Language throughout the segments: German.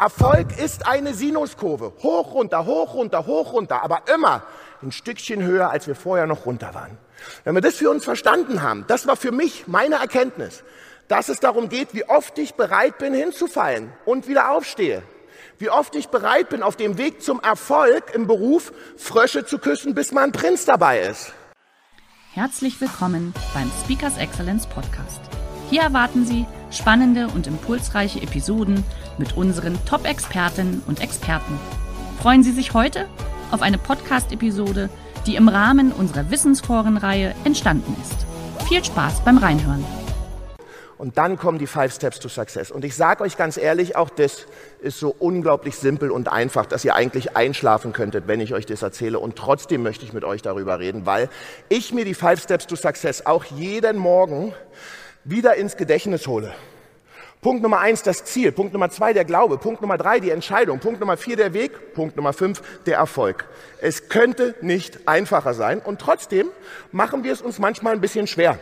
Erfolg ist eine Sinuskurve. Hoch, runter, hoch, runter, hoch, runter. Aber immer ein Stückchen höher, als wir vorher noch runter waren. Wenn wir das für uns verstanden haben, das war für mich meine Erkenntnis, dass es darum geht, wie oft ich bereit bin hinzufallen und wieder aufstehe. Wie oft ich bereit bin, auf dem Weg zum Erfolg im Beruf Frösche zu küssen, bis mal Prinz dabei ist. Herzlich willkommen beim Speakers Excellence Podcast. Hier erwarten Sie spannende und impulsreiche Episoden mit unseren Top-Expertinnen und Experten. Freuen Sie sich heute auf eine Podcast-Episode, die im Rahmen unserer Wissensforenreihe entstanden ist. Viel Spaß beim Reinhören. Und dann kommen die Five Steps to Success. Und ich sage euch ganz ehrlich, auch das ist so unglaublich simpel und einfach, dass ihr eigentlich einschlafen könntet, wenn ich euch das erzähle. Und trotzdem möchte ich mit euch darüber reden, weil ich mir die Five Steps to Success auch jeden Morgen wieder ins Gedächtnis hole. Punkt Nummer eins, das Ziel. Punkt Nummer zwei, der Glaube. Punkt Nummer drei, die Entscheidung. Punkt Nummer vier, der Weg. Punkt Nummer fünf, der Erfolg. Es könnte nicht einfacher sein und trotzdem machen wir es uns manchmal ein bisschen schwer.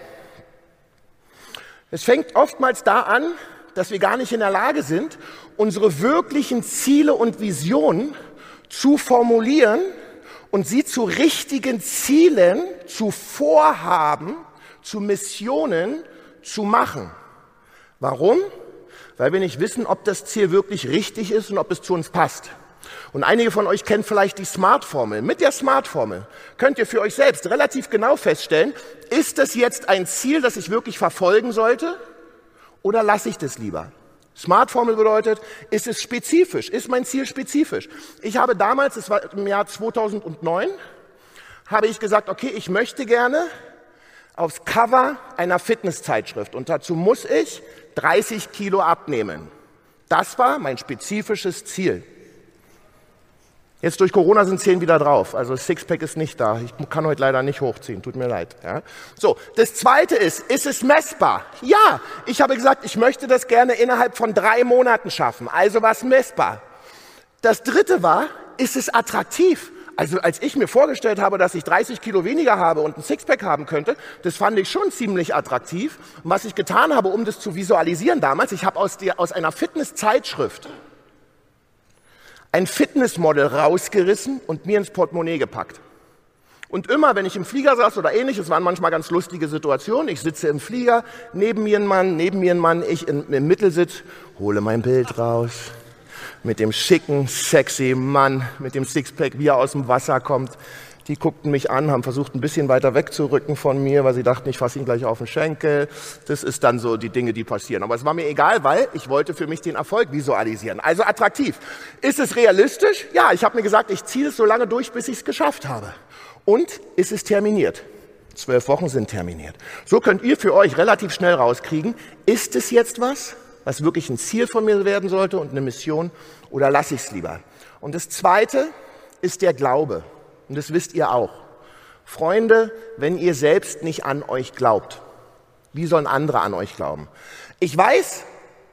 Es fängt oftmals da an, dass wir gar nicht in der Lage sind, unsere wirklichen Ziele und Visionen zu formulieren und sie zu richtigen Zielen, zu Vorhaben, zu Missionen zu machen. Warum? Weil wir nicht wissen, ob das Ziel wirklich richtig ist und ob es zu uns passt. Und einige von euch kennen vielleicht die Smart-Formel. Mit der Smart-Formel könnt ihr für euch selbst relativ genau feststellen, ist das jetzt ein Ziel, das ich wirklich verfolgen sollte oder lasse ich das lieber? Smart-Formel bedeutet, ist es spezifisch? Ist mein Ziel spezifisch? Ich habe damals, es war im Jahr 2009, habe ich gesagt, okay, ich möchte gerne aufs Cover einer Fitnesszeitschrift und dazu muss ich 30 Kilo abnehmen. Das war mein spezifisches Ziel. Jetzt durch Corona sind zehn wieder drauf. Also Sixpack ist nicht da. Ich kann heute leider nicht hochziehen. Tut mir leid. Ja. So, das zweite ist, ist es messbar? Ja, ich habe gesagt, ich möchte das gerne innerhalb von drei Monaten schaffen. Also was messbar. Das dritte war, ist es attraktiv? Also als ich mir vorgestellt habe, dass ich 30 Kilo weniger habe und ein Sixpack haben könnte, das fand ich schon ziemlich attraktiv. Und was ich getan habe, um das zu visualisieren damals, ich habe aus, aus einer Fitnesszeitschrift ein Fitnessmodel rausgerissen und mir ins Portemonnaie gepackt. Und immer, wenn ich im Flieger saß oder ähnliches, waren manchmal ganz lustige Situationen. Ich sitze im Flieger, neben mir ein Mann, neben mir ein Mann, ich in, im Mittelsitz, hole mein Bild raus, mit dem schicken, sexy Mann, mit dem Sixpack, wie er aus dem Wasser kommt. Die guckten mich an, haben versucht, ein bisschen weiter wegzurücken von mir, weil sie dachten, ich fasse ihn gleich auf den Schenkel. Das ist dann so die Dinge, die passieren. Aber es war mir egal, weil ich wollte für mich den Erfolg visualisieren. Also attraktiv. Ist es realistisch? Ja, ich habe mir gesagt, ich ziehe es so lange durch, bis ich es geschafft habe. Und ist es terminiert? Zwölf Wochen sind terminiert. So könnt ihr für euch relativ schnell rauskriegen, ist es jetzt was? Was wirklich ein Ziel von mir werden sollte und eine Mission oder lasse ich es lieber? Und das Zweite ist der Glaube. Und das wisst ihr auch. Freunde, wenn ihr selbst nicht an euch glaubt, wie sollen andere an euch glauben? Ich weiß,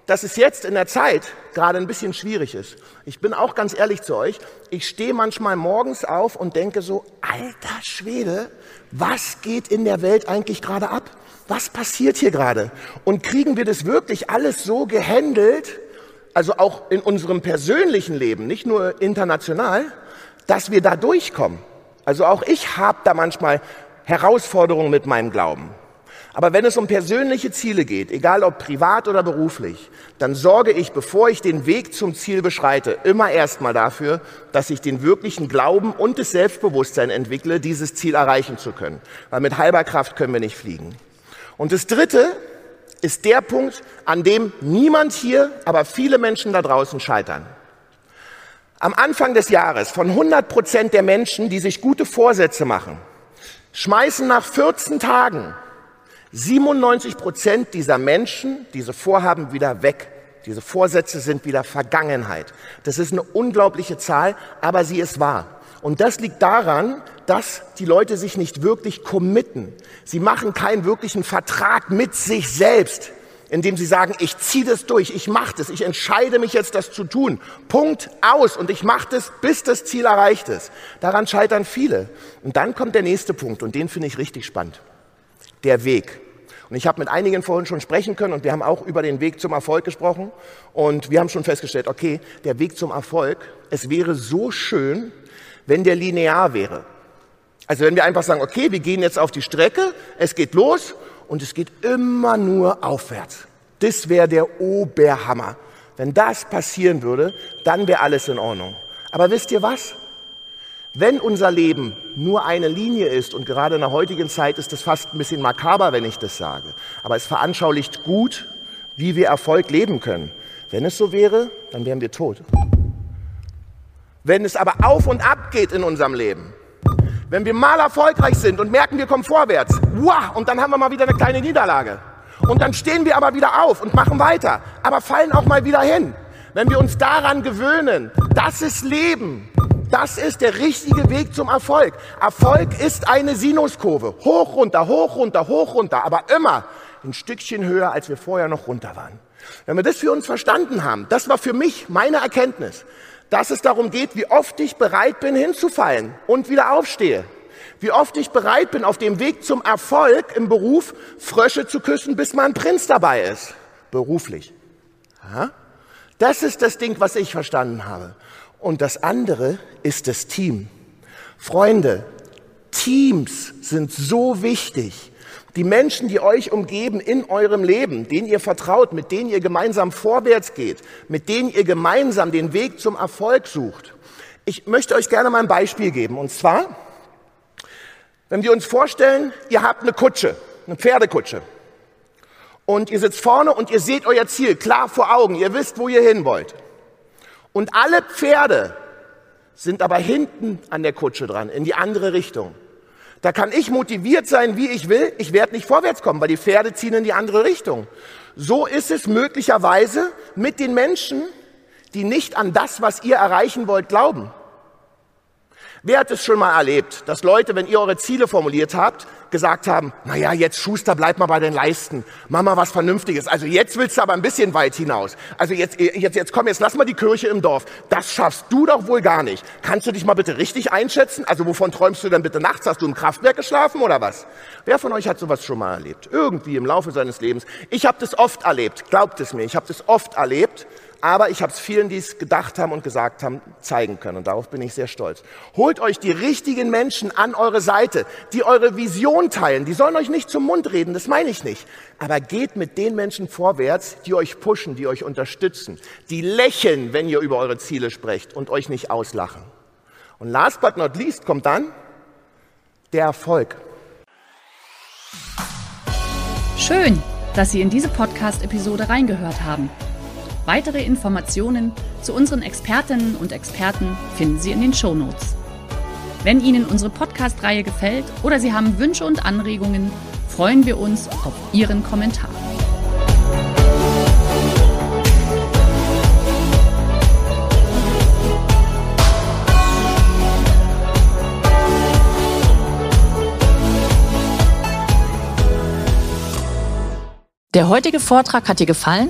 dass es jetzt in der Zeit gerade ein bisschen schwierig ist. Ich bin auch ganz ehrlich zu euch. Ich stehe manchmal morgens auf und denke so, alter Schwede, was geht in der Welt eigentlich gerade ab? was passiert hier gerade? Und kriegen wir das wirklich alles so gehandelt, also auch in unserem persönlichen Leben, nicht nur international, dass wir da durchkommen? Also auch ich habe da manchmal Herausforderungen mit meinem Glauben. Aber wenn es um persönliche Ziele geht, egal ob privat oder beruflich, dann sorge ich, bevor ich den Weg zum Ziel beschreite, immer erstmal dafür, dass ich den wirklichen Glauben und das Selbstbewusstsein entwickle, dieses Ziel erreichen zu können. Weil mit halber Kraft können wir nicht fliegen. Und das Dritte ist der Punkt, an dem niemand hier, aber viele Menschen da draußen scheitern. Am Anfang des Jahres von 100 Prozent der Menschen, die sich gute Vorsätze machen, schmeißen nach 14 Tagen 97 Prozent dieser Menschen diese Vorhaben wieder weg. Diese Vorsätze sind wieder Vergangenheit. Das ist eine unglaubliche Zahl, aber sie ist wahr. Und das liegt daran, dass die Leute sich nicht wirklich committen. Sie machen keinen wirklichen Vertrag mit sich selbst, indem sie sagen, ich ziehe das durch, ich mache das, ich entscheide mich jetzt, das zu tun. Punkt aus und ich mache das, bis das Ziel erreicht ist. Daran scheitern viele. Und dann kommt der nächste Punkt und den finde ich richtig spannend. Der Weg. Und ich habe mit einigen vorhin schon sprechen können und wir haben auch über den Weg zum Erfolg gesprochen. Und wir haben schon festgestellt, okay, der Weg zum Erfolg, es wäre so schön, wenn der linear wäre. Also wenn wir einfach sagen, okay, wir gehen jetzt auf die Strecke, es geht los und es geht immer nur aufwärts. Das wäre der Oberhammer. Wenn das passieren würde, dann wäre alles in Ordnung. Aber wisst ihr was? Wenn unser Leben nur eine Linie ist, und gerade in der heutigen Zeit ist es fast ein bisschen makaber, wenn ich das sage, aber es veranschaulicht gut, wie wir Erfolg leben können. Wenn es so wäre, dann wären wir tot. Wenn es aber auf und ab geht in unserem Leben, wenn wir mal erfolgreich sind und merken, wir kommen vorwärts, wow, und dann haben wir mal wieder eine kleine Niederlage. Und dann stehen wir aber wieder auf und machen weiter, aber fallen auch mal wieder hin. Wenn wir uns daran gewöhnen, das ist Leben, das ist der richtige Weg zum Erfolg. Erfolg ist eine Sinuskurve. Hoch, runter, hoch, runter, hoch, runter, aber immer ein Stückchen höher, als wir vorher noch runter waren. Wenn wir das für uns verstanden haben, das war für mich meine Erkenntnis, dass es darum geht, wie oft ich bereit bin hinzufallen und wieder aufstehe. Wie oft ich bereit bin, auf dem Weg zum Erfolg im Beruf Frösche zu küssen, bis mal ein Prinz dabei ist. Beruflich. Das ist das Ding, was ich verstanden habe. Und das andere ist das Team. Freunde, Teams sind so wichtig. Die Menschen, die euch umgeben in eurem Leben, denen ihr vertraut, mit denen ihr gemeinsam vorwärts geht, mit denen ihr gemeinsam den Weg zum Erfolg sucht. Ich möchte euch gerne mal ein Beispiel geben. Und zwar, wenn wir uns vorstellen, ihr habt eine Kutsche, eine Pferdekutsche. Und ihr sitzt vorne und ihr seht euer Ziel klar vor Augen. Ihr wisst, wo ihr hin wollt. Und alle Pferde sind aber hinten an der Kutsche dran, in die andere Richtung. Da kann ich motiviert sein, wie ich will. Ich werde nicht vorwärts kommen, weil die Pferde ziehen in die andere Richtung. So ist es möglicherweise mit den Menschen, die nicht an das, was ihr erreichen wollt, glauben. Wer hat es schon mal erlebt, dass Leute, wenn ihr eure Ziele formuliert habt, gesagt haben, na ja, jetzt Schuster, bleib mal bei den Leisten, mach mal was Vernünftiges. Also jetzt willst du aber ein bisschen weit hinaus. Also jetzt, jetzt, jetzt komm, jetzt lass mal die Kirche im Dorf. Das schaffst du doch wohl gar nicht. Kannst du dich mal bitte richtig einschätzen? Also wovon träumst du denn bitte nachts? Hast du im Kraftwerk geschlafen oder was? Wer von euch hat sowas schon mal erlebt? Irgendwie im Laufe seines Lebens. Ich habe das oft erlebt, glaubt es mir, ich habe das oft erlebt aber ich habe es vielen, die es gedacht haben und gesagt haben, zeigen können. Und darauf bin ich sehr stolz. Holt euch die richtigen Menschen an eure Seite, die eure Vision teilen. Die sollen euch nicht zum Mund reden, das meine ich nicht. Aber geht mit den Menschen vorwärts, die euch pushen, die euch unterstützen, die lächeln, wenn ihr über eure Ziele sprecht und euch nicht auslachen. Und last but not least kommt dann der Erfolg. Schön, dass Sie in diese Podcast-Episode reingehört haben. Weitere Informationen zu unseren Expertinnen und Experten finden Sie in den Show Notes. Wenn Ihnen unsere Podcast-Reihe gefällt oder Sie haben Wünsche und Anregungen, freuen wir uns auf Ihren Kommentar. Der heutige Vortrag hat dir gefallen?